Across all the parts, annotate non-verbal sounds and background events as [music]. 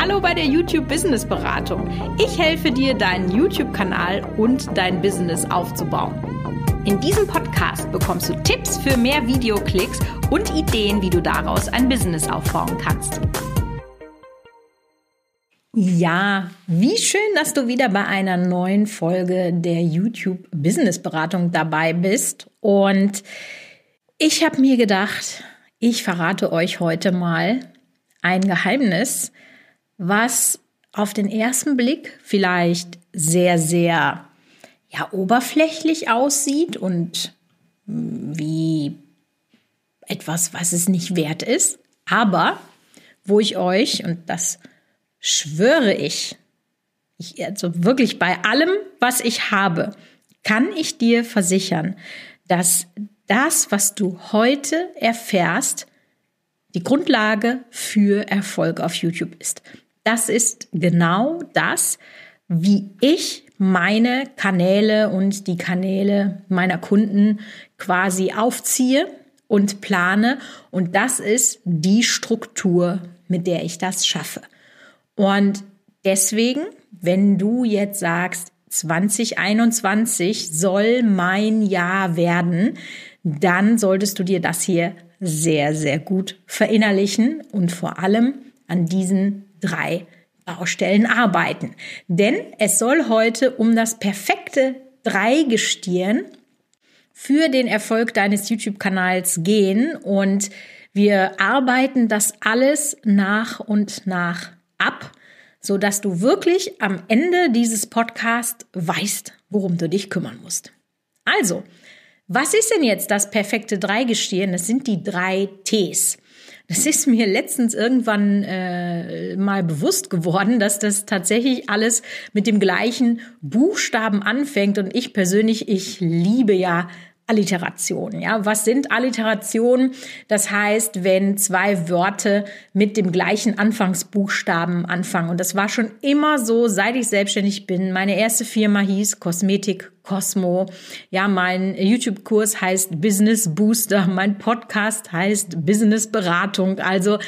Hallo bei der YouTube Business Beratung. Ich helfe dir, deinen YouTube-Kanal und dein Business aufzubauen. In diesem Podcast bekommst du Tipps für mehr Videoklicks und Ideen, wie du daraus ein Business aufbauen kannst. Ja, wie schön, dass du wieder bei einer neuen Folge der YouTube Business Beratung dabei bist. Und ich habe mir gedacht, ich verrate euch heute mal ein Geheimnis, was auf den ersten Blick vielleicht sehr, sehr ja, oberflächlich aussieht und wie etwas, was es nicht wert ist, aber wo ich euch, und das schwöre ich, ich also wirklich bei allem, was ich habe, kann ich dir versichern, dass das, was du heute erfährst, die Grundlage für Erfolg auf YouTube ist. Das ist genau das, wie ich meine Kanäle und die Kanäle meiner Kunden quasi aufziehe und plane. Und das ist die Struktur, mit der ich das schaffe. Und deswegen, wenn du jetzt sagst, 2021 soll mein Jahr werden, dann solltest du dir das hier sehr, sehr gut verinnerlichen und vor allem an diesen drei Baustellen arbeiten. Denn es soll heute um das perfekte Dreigestirn für den Erfolg deines YouTube-Kanals gehen und wir arbeiten das alles nach und nach ab, so dass du wirklich am Ende dieses Podcasts weißt, worum du dich kümmern musst. Also, was ist denn jetzt das perfekte Dreigestirn? Das sind die drei Ts. Das ist mir letztens irgendwann äh, mal bewusst geworden, dass das tatsächlich alles mit dem gleichen Buchstaben anfängt. Und ich persönlich, ich liebe ja Alliterationen. Ja, was sind Alliterationen? Das heißt, wenn zwei Wörter mit dem gleichen Anfangsbuchstaben anfangen. Und das war schon immer so, seit ich selbstständig bin. Meine erste Firma hieß Kosmetik Cosmo. Ja, mein YouTube-Kurs heißt Business Booster. Mein Podcast heißt Business Beratung. Also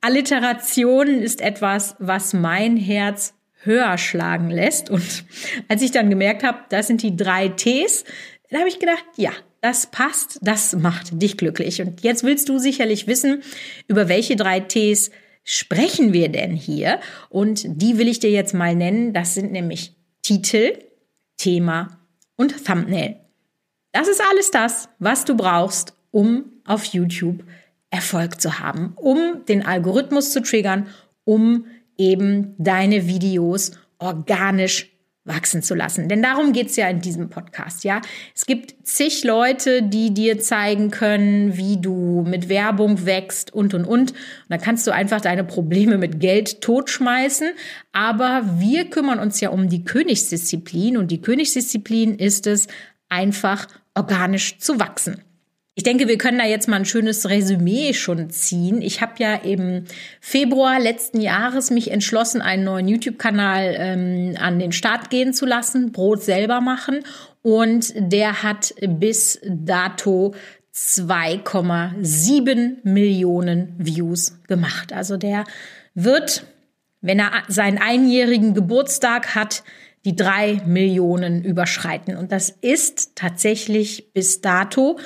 Alliterationen ist etwas, was mein Herz höher schlagen lässt. Und als ich dann gemerkt habe, das sind die drei Ts, dann habe ich gedacht, ja, das passt, das macht dich glücklich. Und jetzt willst du sicherlich wissen, über welche drei Ts sprechen wir denn hier? Und die will ich dir jetzt mal nennen. Das sind nämlich Titel, Thema und Thumbnail. Das ist alles das, was du brauchst, um auf YouTube Erfolg zu haben, um den Algorithmus zu triggern, um eben deine Videos organisch wachsen zu lassen. Denn darum geht's ja in diesem Podcast, ja. Es gibt zig Leute, die dir zeigen können, wie du mit Werbung wächst und, und, und. Und dann kannst du einfach deine Probleme mit Geld totschmeißen. Aber wir kümmern uns ja um die Königsdisziplin und die Königsdisziplin ist es, einfach organisch zu wachsen. Ich denke, wir können da jetzt mal ein schönes Resümee schon ziehen. Ich habe ja im Februar letzten Jahres mich entschlossen, einen neuen YouTube-Kanal ähm, an den Start gehen zu lassen, Brot selber machen. Und der hat bis dato 2,7 Millionen Views gemacht. Also der wird, wenn er seinen einjährigen Geburtstag hat, die drei Millionen überschreiten. Und das ist tatsächlich bis dato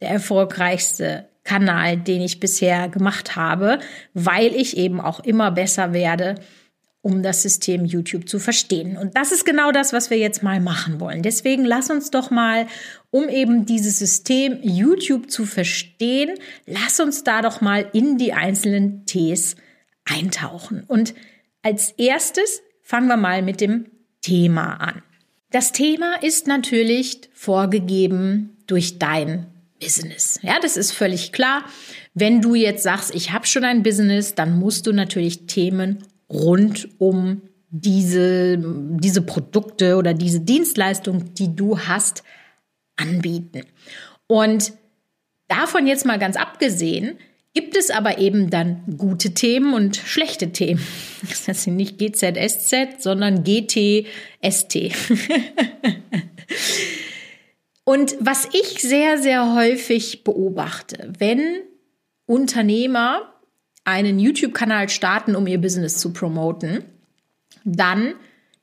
der erfolgreichste Kanal, den ich bisher gemacht habe, weil ich eben auch immer besser werde, um das System YouTube zu verstehen. Und das ist genau das, was wir jetzt mal machen wollen. Deswegen lass uns doch mal, um eben dieses System YouTube zu verstehen, lass uns da doch mal in die einzelnen Ts eintauchen. Und als erstes fangen wir mal mit dem Thema an. Das Thema ist natürlich vorgegeben durch dein Business. Ja, das ist völlig klar. Wenn du jetzt sagst, ich habe schon ein Business, dann musst du natürlich Themen rund um diese, diese Produkte oder diese Dienstleistung, die du hast, anbieten. Und davon jetzt mal ganz abgesehen, gibt es aber eben dann gute Themen und schlechte Themen. [laughs] Das sind nicht GZSZ, sondern GTST. [laughs] Und was ich sehr, sehr häufig beobachte, wenn Unternehmer einen YouTube-Kanal starten, um ihr Business zu promoten, dann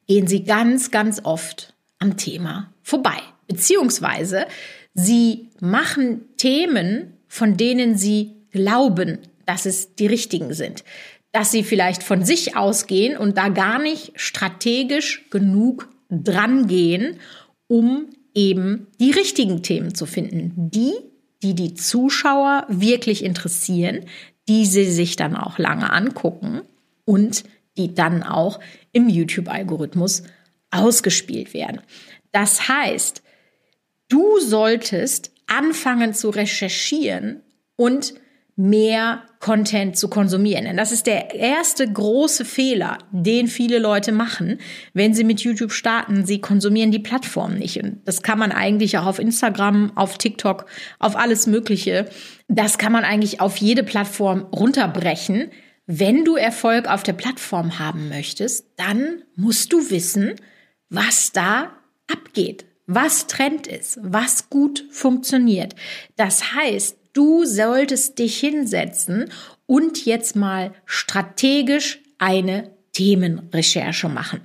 gehen sie ganz, ganz oft am Thema vorbei. Beziehungsweise sie machen Themen, von denen sie glauben, dass es die richtigen sind. Dass sie vielleicht von sich ausgehen und da gar nicht strategisch genug dran gehen, um eben die richtigen Themen zu finden. Die, die die Zuschauer wirklich interessieren, die sie sich dann auch lange angucken und die dann auch im YouTube-Algorithmus ausgespielt werden. Das heißt, du solltest anfangen zu recherchieren und mehr Content zu konsumieren. Denn das ist der erste große Fehler, den viele Leute machen, wenn sie mit YouTube starten. Sie konsumieren die Plattform nicht. Und das kann man eigentlich auch auf Instagram, auf TikTok, auf alles Mögliche. Das kann man eigentlich auf jede Plattform runterbrechen. Wenn du Erfolg auf der Plattform haben möchtest, dann musst du wissen, was da abgeht, was Trend ist, was gut funktioniert. Das heißt, Du solltest dich hinsetzen und jetzt mal strategisch eine Themenrecherche machen.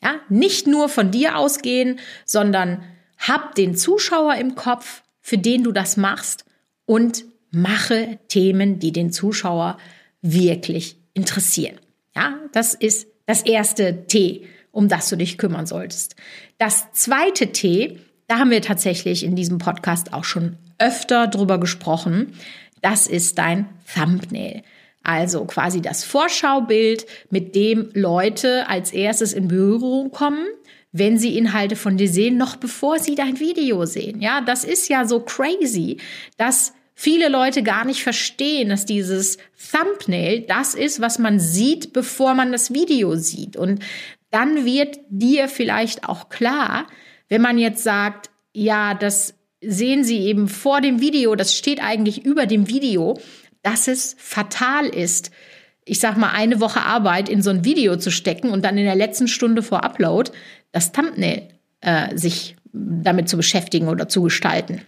Ja, nicht nur von dir ausgehen, sondern hab den Zuschauer im Kopf, für den du das machst und mache Themen, die den Zuschauer wirklich interessieren. Ja, das ist das erste T, um das du dich kümmern solltest. Das zweite T, da haben wir tatsächlich in diesem Podcast auch schon öfter drüber gesprochen. Das ist dein Thumbnail. Also quasi das Vorschaubild, mit dem Leute als erstes in Berührung kommen, wenn sie Inhalte von dir sehen, noch bevor sie dein Video sehen. Ja, das ist ja so crazy, dass viele Leute gar nicht verstehen, dass dieses Thumbnail das ist, was man sieht, bevor man das Video sieht. Und dann wird dir vielleicht auch klar, wenn man jetzt sagt, ja, das sehen Sie eben vor dem Video, das steht eigentlich über dem Video, dass es fatal ist, ich sag mal, eine Woche Arbeit in so ein Video zu stecken und dann in der letzten Stunde vor Upload das Thumbnail äh, sich damit zu beschäftigen oder zu gestalten.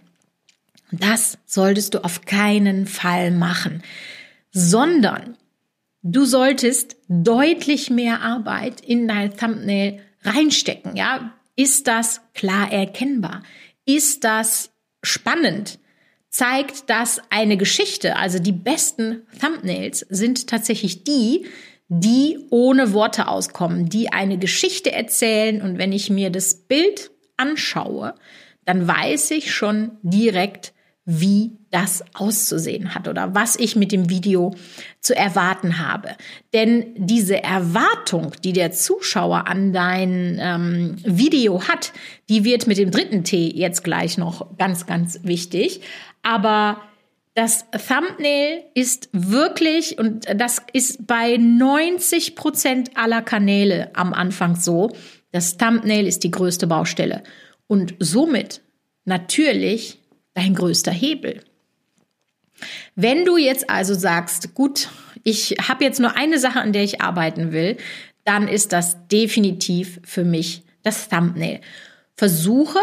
Das solltest du auf keinen Fall machen, sondern du solltest deutlich mehr Arbeit in dein Thumbnail reinstecken. Ja, ist das klar erkennbar? Ist das spannend? Zeigt das eine Geschichte? Also die besten Thumbnails sind tatsächlich die, die ohne Worte auskommen, die eine Geschichte erzählen. Und wenn ich mir das Bild anschaue, dann weiß ich schon direkt, wie das auszusehen hat oder was ich mit dem Video zu erwarten habe. Denn diese Erwartung, die der Zuschauer an dein ähm, Video hat, die wird mit dem dritten T jetzt gleich noch ganz, ganz wichtig. Aber das Thumbnail ist wirklich, und das ist bei 90 Prozent aller Kanäle am Anfang so, das Thumbnail ist die größte Baustelle. Und somit natürlich dein größter Hebel. Wenn du jetzt also sagst, gut, ich habe jetzt nur eine Sache, an der ich arbeiten will, dann ist das definitiv für mich das Thumbnail. Versuche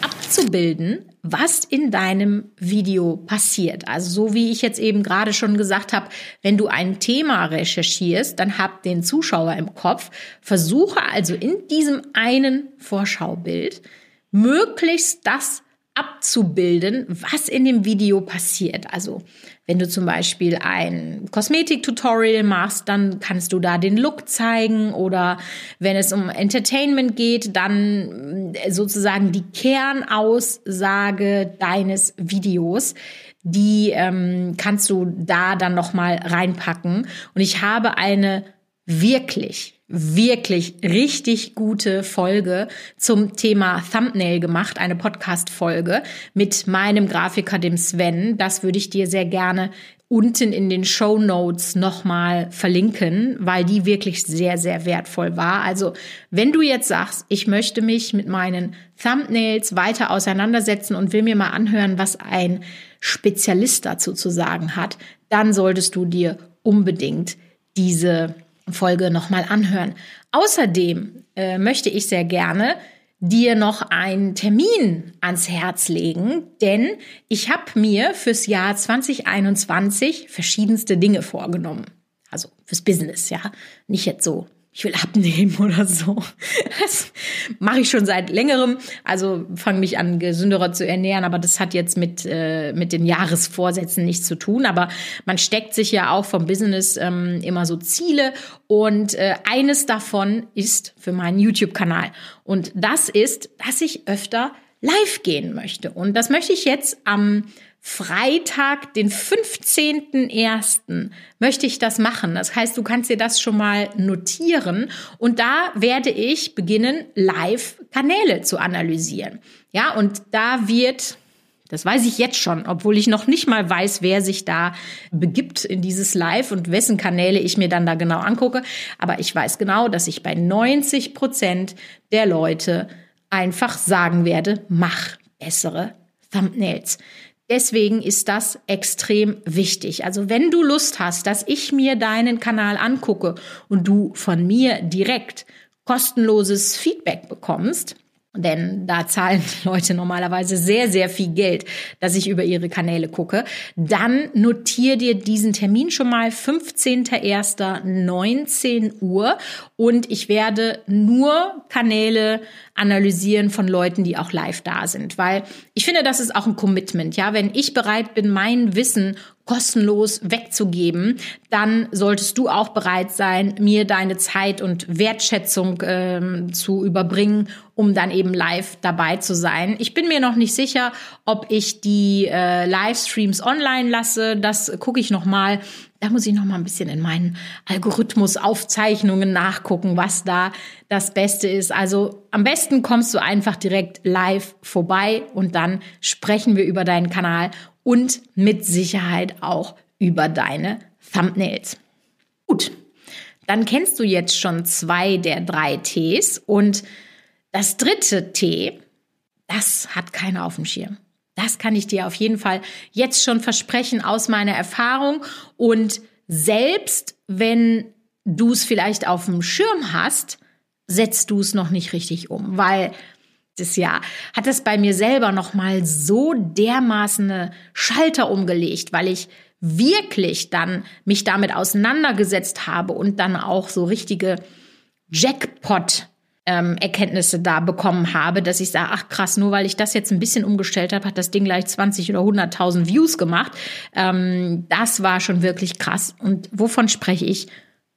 abzubilden, was in deinem Video passiert. Also so wie ich jetzt eben gerade schon gesagt habe, wenn du ein Thema recherchierst, dann hab den Zuschauer im Kopf. Versuche also in diesem einen Vorschaubild möglichst das abzubilden, was in dem Video passiert. Also wenn du zum Beispiel ein Kosmetik-Tutorial machst, dann kannst du da den Look zeigen oder wenn es um Entertainment geht, dann äh, sozusagen die Kernaussage deines Videos. Die ähm, kannst du da dann noch mal reinpacken. Und ich habe eine wirklich wirklich richtig gute Folge zum Thema Thumbnail gemacht, eine Podcast-Folge mit meinem Grafiker, dem Sven. Das würde ich dir sehr gerne unten in den Show Notes nochmal verlinken, weil die wirklich sehr, sehr wertvoll war. Also, wenn du jetzt sagst, ich möchte mich mit meinen Thumbnails weiter auseinandersetzen und will mir mal anhören, was ein Spezialist dazu zu sagen hat, dann solltest du dir unbedingt diese Folge nochmal anhören. Außerdem äh, möchte ich sehr gerne dir noch einen Termin ans Herz legen, denn ich habe mir fürs Jahr 2021 verschiedenste Dinge vorgenommen. Also fürs Business, ja. Nicht jetzt so ich will abnehmen oder so. Das mache ich schon seit längerem. Also fange mich an, gesünderer zu ernähren, aber das hat jetzt mit, äh, mit den Jahresvorsätzen nichts zu tun. Aber man steckt sich ja auch vom Business ähm, immer so Ziele. Und äh, eines davon ist für meinen YouTube-Kanal. Und das ist, dass ich öfter live gehen möchte. Und das möchte ich jetzt am Freitag, den 15.01. möchte ich das machen. Das heißt, du kannst dir das schon mal notieren und da werde ich beginnen, Live-Kanäle zu analysieren. Ja, und da wird das weiß ich jetzt schon, obwohl ich noch nicht mal weiß, wer sich da begibt in dieses Live und wessen Kanäle ich mir dann da genau angucke. Aber ich weiß genau, dass ich bei 90 Prozent der Leute einfach sagen werde, mach bessere Thumbnails. Deswegen ist das extrem wichtig. Also wenn du Lust hast, dass ich mir deinen Kanal angucke und du von mir direkt kostenloses Feedback bekommst, denn da zahlen Leute normalerweise sehr, sehr viel Geld, dass ich über ihre Kanäle gucke. Dann notier dir diesen Termin schon mal 15.01.19 Uhr und ich werde nur Kanäle analysieren von Leuten, die auch live da sind, weil ich finde, das ist auch ein Commitment, ja, wenn ich bereit bin, mein Wissen kostenlos wegzugeben, dann solltest du auch bereit sein, mir deine Zeit und Wertschätzung ähm, zu überbringen, um dann eben live dabei zu sein. Ich bin mir noch nicht sicher, ob ich die äh, Livestreams online lasse. Das gucke ich noch mal. Da muss ich noch mal ein bisschen in meinen Algorithmus-Aufzeichnungen nachgucken, was da das Beste ist. Also am besten kommst du einfach direkt live vorbei und dann sprechen wir über deinen Kanal und mit Sicherheit auch über deine Thumbnails. Gut, dann kennst du jetzt schon zwei der drei Ts und das dritte T, das hat keiner auf dem Schirm. Das kann ich dir auf jeden Fall jetzt schon versprechen aus meiner Erfahrung. Und selbst wenn du es vielleicht auf dem Schirm hast, setzt du es noch nicht richtig um, weil das Jahr hat es bei mir selber noch mal so dermaßen eine Schalter umgelegt, weil ich wirklich dann mich damit auseinandergesetzt habe und dann auch so richtige Jackpot ähm, Erkenntnisse da bekommen habe, dass ich sage, ach krass, nur weil ich das jetzt ein bisschen umgestellt habe, hat das Ding gleich 20 oder 100.000 Views gemacht. Ähm, das war schon wirklich krass. Und wovon spreche ich?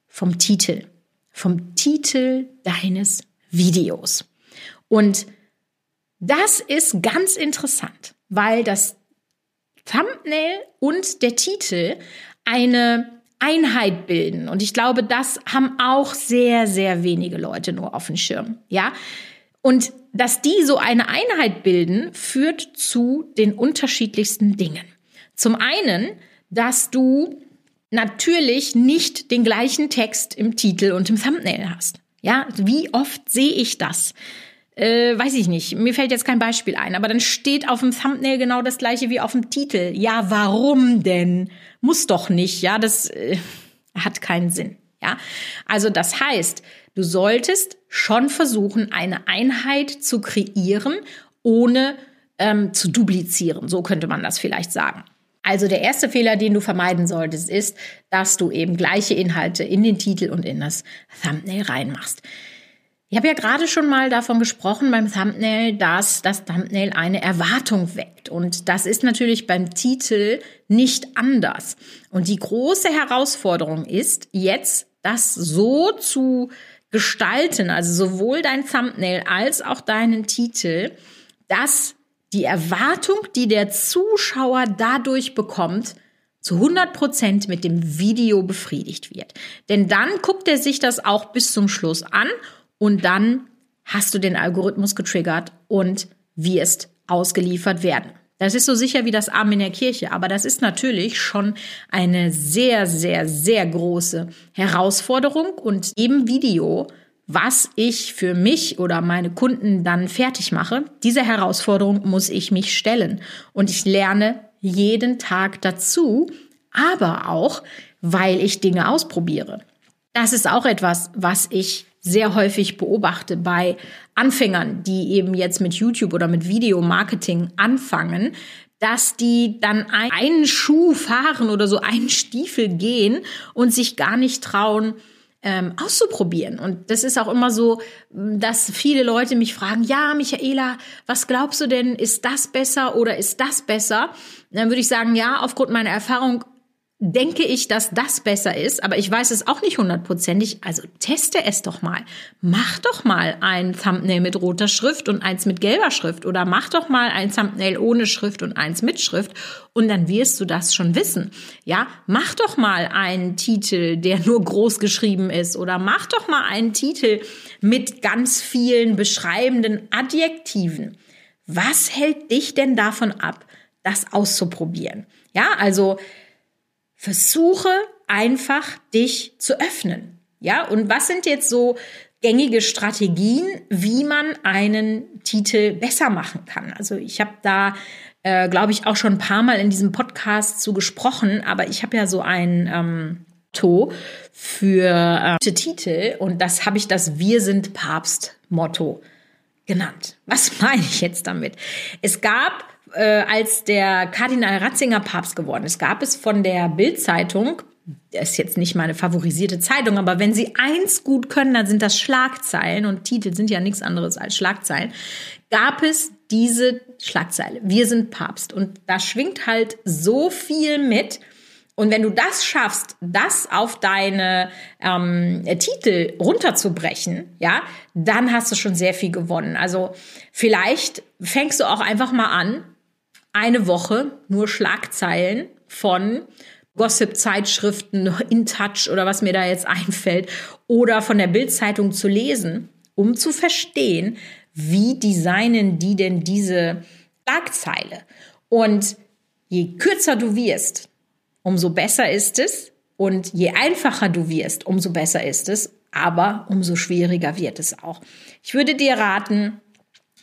Vom Titel. Vom Titel deines Videos. Und das ist ganz interessant, weil das Thumbnail und der Titel eine Einheit bilden. Und ich glaube, das haben auch sehr, sehr wenige Leute nur auf dem Schirm. Ja. Und dass die so eine Einheit bilden, führt zu den unterschiedlichsten Dingen. Zum einen, dass du natürlich nicht den gleichen Text im Titel und im Thumbnail hast. Ja, wie oft sehe ich das? Äh, weiß ich nicht, mir fällt jetzt kein Beispiel ein, aber dann steht auf dem Thumbnail genau das gleiche wie auf dem Titel. Ja, warum denn? Muss doch nicht, ja, das äh, hat keinen Sinn. Ja, also das heißt, du solltest schon versuchen, eine Einheit zu kreieren, ohne ähm, zu duplizieren. So könnte man das vielleicht sagen. Also der erste Fehler, den du vermeiden solltest, ist, dass du eben gleiche Inhalte in den Titel und in das Thumbnail reinmachst. Ich habe ja gerade schon mal davon gesprochen beim Thumbnail, dass das Thumbnail eine Erwartung weckt. Und das ist natürlich beim Titel nicht anders. Und die große Herausforderung ist jetzt, das so zu gestalten, also sowohl dein Thumbnail als auch deinen Titel, dass die Erwartung, die der Zuschauer dadurch bekommt, zu 100 Prozent mit dem Video befriedigt wird. Denn dann guckt er sich das auch bis zum Schluss an und dann hast du den Algorithmus getriggert und wirst ausgeliefert werden. Das ist so sicher wie das Arm in der Kirche, aber das ist natürlich schon eine sehr, sehr, sehr große Herausforderung und im Video, was ich für mich oder meine Kunden dann fertig mache, diese Herausforderung muss ich mich stellen und ich lerne jeden Tag dazu, aber auch, weil ich Dinge ausprobiere. Das ist auch etwas, was ich sehr häufig beobachte bei Anfängern, die eben jetzt mit YouTube oder mit Videomarketing anfangen, dass die dann einen Schuh fahren oder so einen Stiefel gehen und sich gar nicht trauen, ähm, auszuprobieren. Und das ist auch immer so, dass viele Leute mich fragen, ja, Michaela, was glaubst du denn, ist das besser oder ist das besser? dann würde ich sagen, ja, aufgrund meiner Erfahrung denke ich, dass das besser ist, aber ich weiß es auch nicht hundertprozentig. Also teste es doch mal. Mach doch mal ein Thumbnail mit roter Schrift und eins mit gelber Schrift oder mach doch mal ein Thumbnail ohne Schrift und eins mit Schrift und dann wirst du das schon wissen. Ja, mach doch mal einen Titel, der nur groß geschrieben ist oder mach doch mal einen Titel mit ganz vielen beschreibenden Adjektiven. Was hält dich denn davon ab, das auszuprobieren? Ja, also Versuche einfach dich zu öffnen. Ja, und was sind jetzt so gängige Strategien, wie man einen Titel besser machen kann? Also ich habe da, äh, glaube ich, auch schon ein paar Mal in diesem Podcast zu gesprochen, aber ich habe ja so ein ähm, To für äh, Titel und das habe ich das Wir sind Papst Motto genannt. Was [laughs] meine ich jetzt damit? Es gab äh, als der Kardinal Ratzinger Papst geworden ist, gab es von der Bild-Zeitung, das ist jetzt nicht meine favorisierte Zeitung, aber wenn sie eins gut können, dann sind das Schlagzeilen und Titel sind ja nichts anderes als Schlagzeilen, gab es diese Schlagzeile. Wir sind Papst. Und da schwingt halt so viel mit. Und wenn du das schaffst, das auf deine ähm, Titel runterzubrechen, ja, dann hast du schon sehr viel gewonnen. Also vielleicht fängst du auch einfach mal an, eine Woche nur Schlagzeilen von Gossip-Zeitschriften, In Touch oder was mir da jetzt [laughs] einfällt, oder von der Bildzeitung zu lesen, um zu verstehen, wie designen die denn diese Schlagzeile. Und je kürzer du wirst, umso besser ist es. Und je einfacher du wirst, umso besser ist es. Aber umso schwieriger wird es auch. Ich würde dir raten,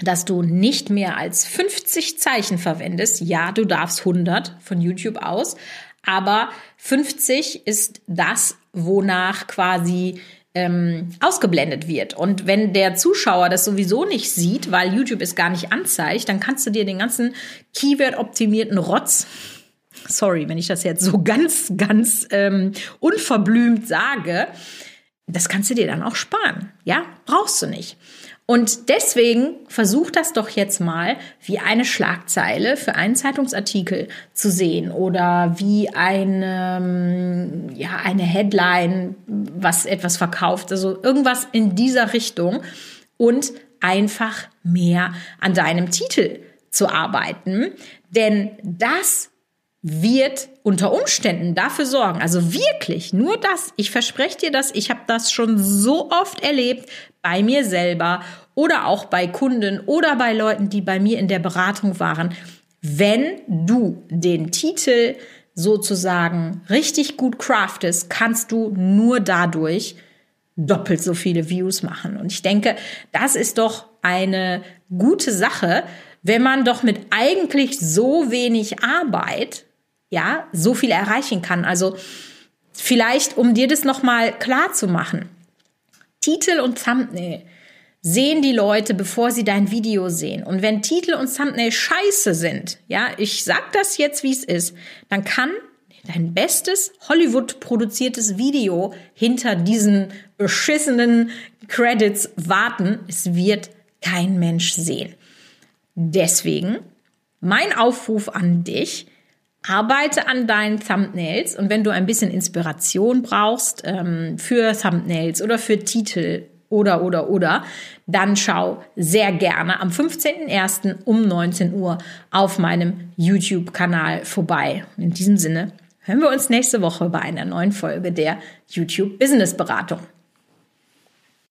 dass du nicht mehr als 50 Zeichen verwendest. Ja, du darfst 100 von YouTube aus, aber 50 ist das, wonach quasi ähm, ausgeblendet wird. Und wenn der Zuschauer das sowieso nicht sieht, weil YouTube es gar nicht anzeigt, dann kannst du dir den ganzen Keyword-optimierten Rotz sorry, wenn ich das jetzt so ganz, ganz ähm, unverblümt sage, das kannst du dir dann auch sparen. Ja, brauchst du nicht. Und deswegen versuch das doch jetzt mal wie eine Schlagzeile für einen Zeitungsartikel zu sehen oder wie eine, ähm, ja, eine Headline, was etwas verkauft, also irgendwas in dieser Richtung und einfach mehr an deinem Titel zu arbeiten. Denn das wird unter Umständen dafür sorgen, also wirklich nur das, ich verspreche dir das, ich habe das schon so oft erlebt bei mir selber oder auch bei Kunden oder bei Leuten, die bei mir in der Beratung waren, wenn du den Titel sozusagen richtig gut craftest, kannst du nur dadurch doppelt so viele Views machen. Und ich denke, das ist doch eine gute Sache, wenn man doch mit eigentlich so wenig Arbeit ja, so viel erreichen kann. Also vielleicht, um dir das nochmal klar zu machen. Titel und Thumbnail sehen die Leute, bevor sie dein Video sehen. Und wenn Titel und Thumbnail scheiße sind, ja, ich sag das jetzt, wie es ist, dann kann dein bestes Hollywood produziertes Video hinter diesen beschissenen Credits warten. Es wird kein Mensch sehen. Deswegen mein Aufruf an dich, arbeite an deinen Thumbnails und wenn du ein bisschen Inspiration brauchst ähm, für Thumbnails oder für Titel oder, oder, oder, dann schau sehr gerne am 15.01. um 19 Uhr auf meinem YouTube-Kanal vorbei. In diesem Sinne hören wir uns nächste Woche bei einer neuen Folge der YouTube Business Beratung.